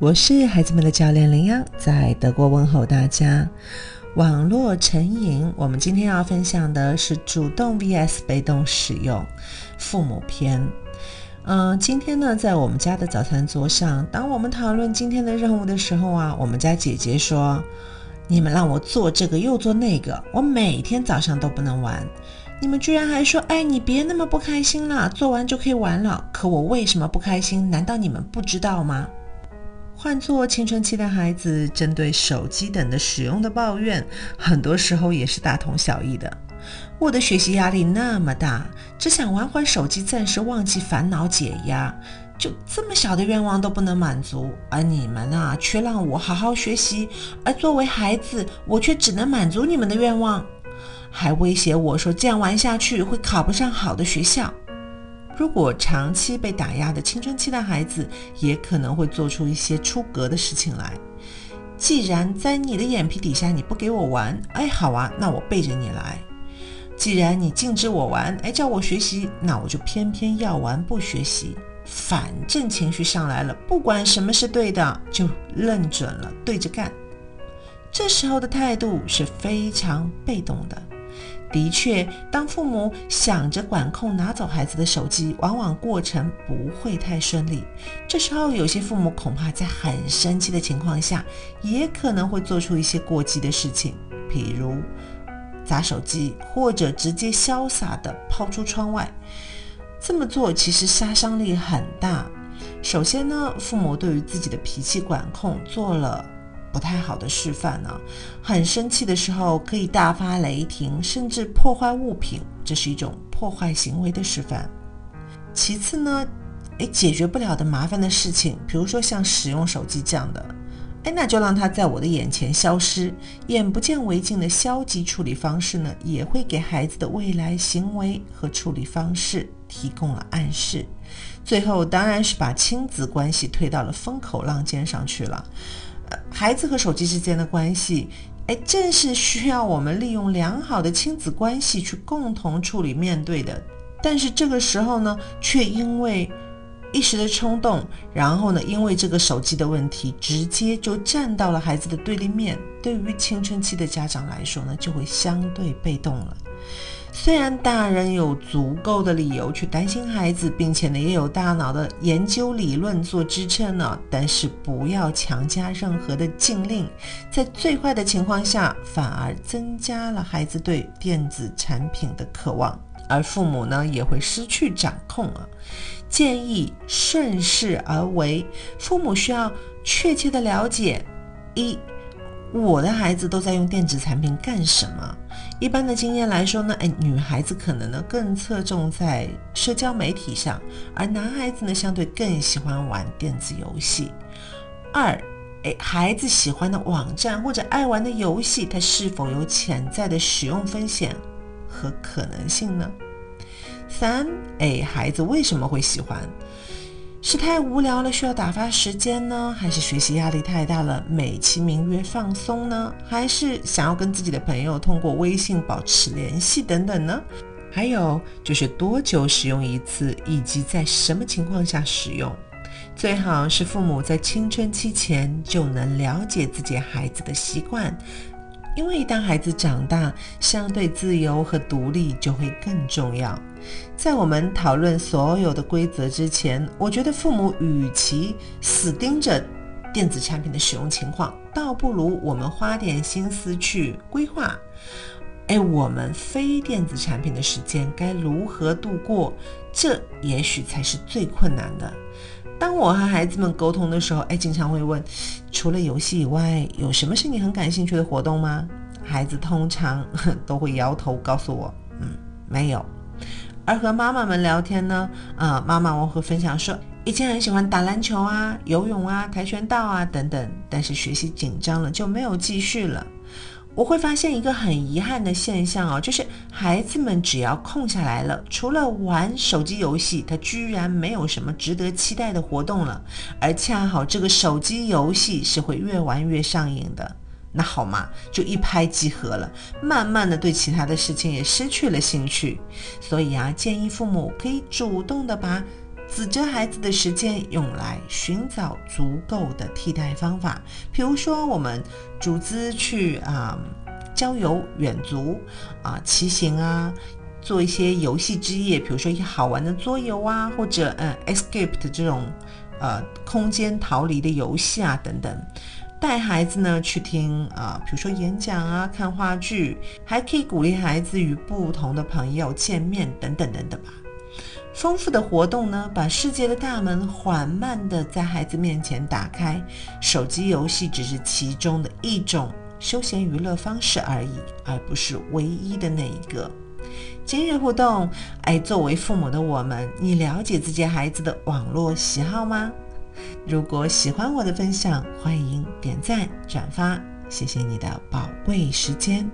我是孩子们的教练林央，在德国问候大家。网络成瘾，我们今天要分享的是主动 vs 被动使用父母篇。嗯，今天呢，在我们家的早餐桌上，当我们讨论今天的任务的时候啊，我们家姐姐说：“你们让我做这个又做那个，我每天早上都不能玩。你们居然还说，哎，你别那么不开心了，做完就可以玩了。可我为什么不开心？难道你们不知道吗？”换做青春期的孩子，针对手机等的使用的抱怨，很多时候也是大同小异的。我的学习压力那么大，只想玩会手机，暂时忘记烦恼解压，就这么小的愿望都不能满足，而你们啊，却让我好好学习，而作为孩子，我却只能满足你们的愿望，还威胁我说这样玩下去会考不上好的学校。如果长期被打压的青春期的孩子，也可能会做出一些出格的事情来。既然在你的眼皮底下你不给我玩，哎，好啊，那我背着你来。既然你禁止我玩，哎，叫我学习，那我就偏偏要玩不学习。反正情绪上来了，不管什么是对的，就认准了对着干。这时候的态度是非常被动的。的确，当父母想着管控拿走孩子的手机，往往过程不会太顺利。这时候，有些父母恐怕在很生气的情况下，也可能会做出一些过激的事情，比如砸手机，或者直接潇洒地抛出窗外。这么做其实杀伤力很大。首先呢，父母对于自己的脾气管控做了。不太好的示范呢，很生气的时候可以大发雷霆，甚至破坏物品，这是一种破坏行为的示范。其次呢，诶，解决不了的麻烦的事情，比如说像使用手机这样的，诶，那就让它在我的眼前消失，眼不见为净的消极处理方式呢，也会给孩子的未来行为和处理方式提供了暗示。最后当然是把亲子关系推到了风口浪尖上去了。孩子和手机之间的关系，哎，正是需要我们利用良好的亲子关系去共同处理面对的。但是这个时候呢，却因为一时的冲动，然后呢，因为这个手机的问题，直接就站到了孩子的对立面。对于青春期的家长来说呢，就会相对被动了。虽然大人有足够的理由去担心孩子，并且呢也有大脑的研究理论做支撑呢，但是不要强加任何的禁令，在最坏的情况下，反而增加了孩子对电子产品的渴望，而父母呢也会失去掌控啊。建议顺势而为，父母需要确切的了解一。我的孩子都在用电子产品干什么？一般的经验来说呢，哎，女孩子可能呢更侧重在社交媒体上，而男孩子呢相对更喜欢玩电子游戏。二，哎，孩子喜欢的网站或者爱玩的游戏，它是否有潜在的使用风险和可能性呢？三，哎，孩子为什么会喜欢？是太无聊了，需要打发时间呢？还是学习压力太大了，美其名曰放松呢？还是想要跟自己的朋友通过微信保持联系等等呢？还有就是多久使用一次，以及在什么情况下使用？最好是父母在青春期前就能了解自己孩子的习惯。因为当孩子长大，相对自由和独立就会更重要。在我们讨论所有的规则之前，我觉得父母与其死盯着电子产品的使用情况，倒不如我们花点心思去规划：哎，我们非电子产品的时间该如何度过？这也许才是最困难的。当我和孩子们沟通的时候，哎，经常会问：除了游戏以外，有什么是你很感兴趣的活动吗？孩子通常 都会摇头告诉我：嗯，没有。而和妈妈们聊天呢，啊，妈妈我会分享说，以前很喜欢打篮球啊、游泳啊、跆拳道啊等等，但是学习紧张了就没有继续了。我会发现一个很遗憾的现象哦，就是孩子们只要空下来了，除了玩手机游戏，他居然没有什么值得期待的活动了。而恰好这个手机游戏是会越玩越上瘾的，那好嘛，就一拍即合了，慢慢的对其他的事情也失去了兴趣。所以啊，建议父母可以主动的把指着孩子的时间用来寻找足够的替代方法，比如说我们组织去啊郊游远足啊骑行啊，做一些游戏之夜，比如说一些好玩的桌游啊，或者嗯 escape 的这种呃空间逃离的游戏啊等等。带孩子呢去听啊，比如说演讲啊，看话剧，还可以鼓励孩子与不同的朋友见面，等等等等吧。丰富的活动呢，把世界的大门缓慢地在孩子面前打开。手机游戏只是其中的一种休闲娱乐方式而已，而不是唯一的那一个。今日互动，哎，作为父母的我们，你了解自己孩子的网络喜好吗？如果喜欢我的分享，欢迎点赞转发，谢谢你的宝贵时间。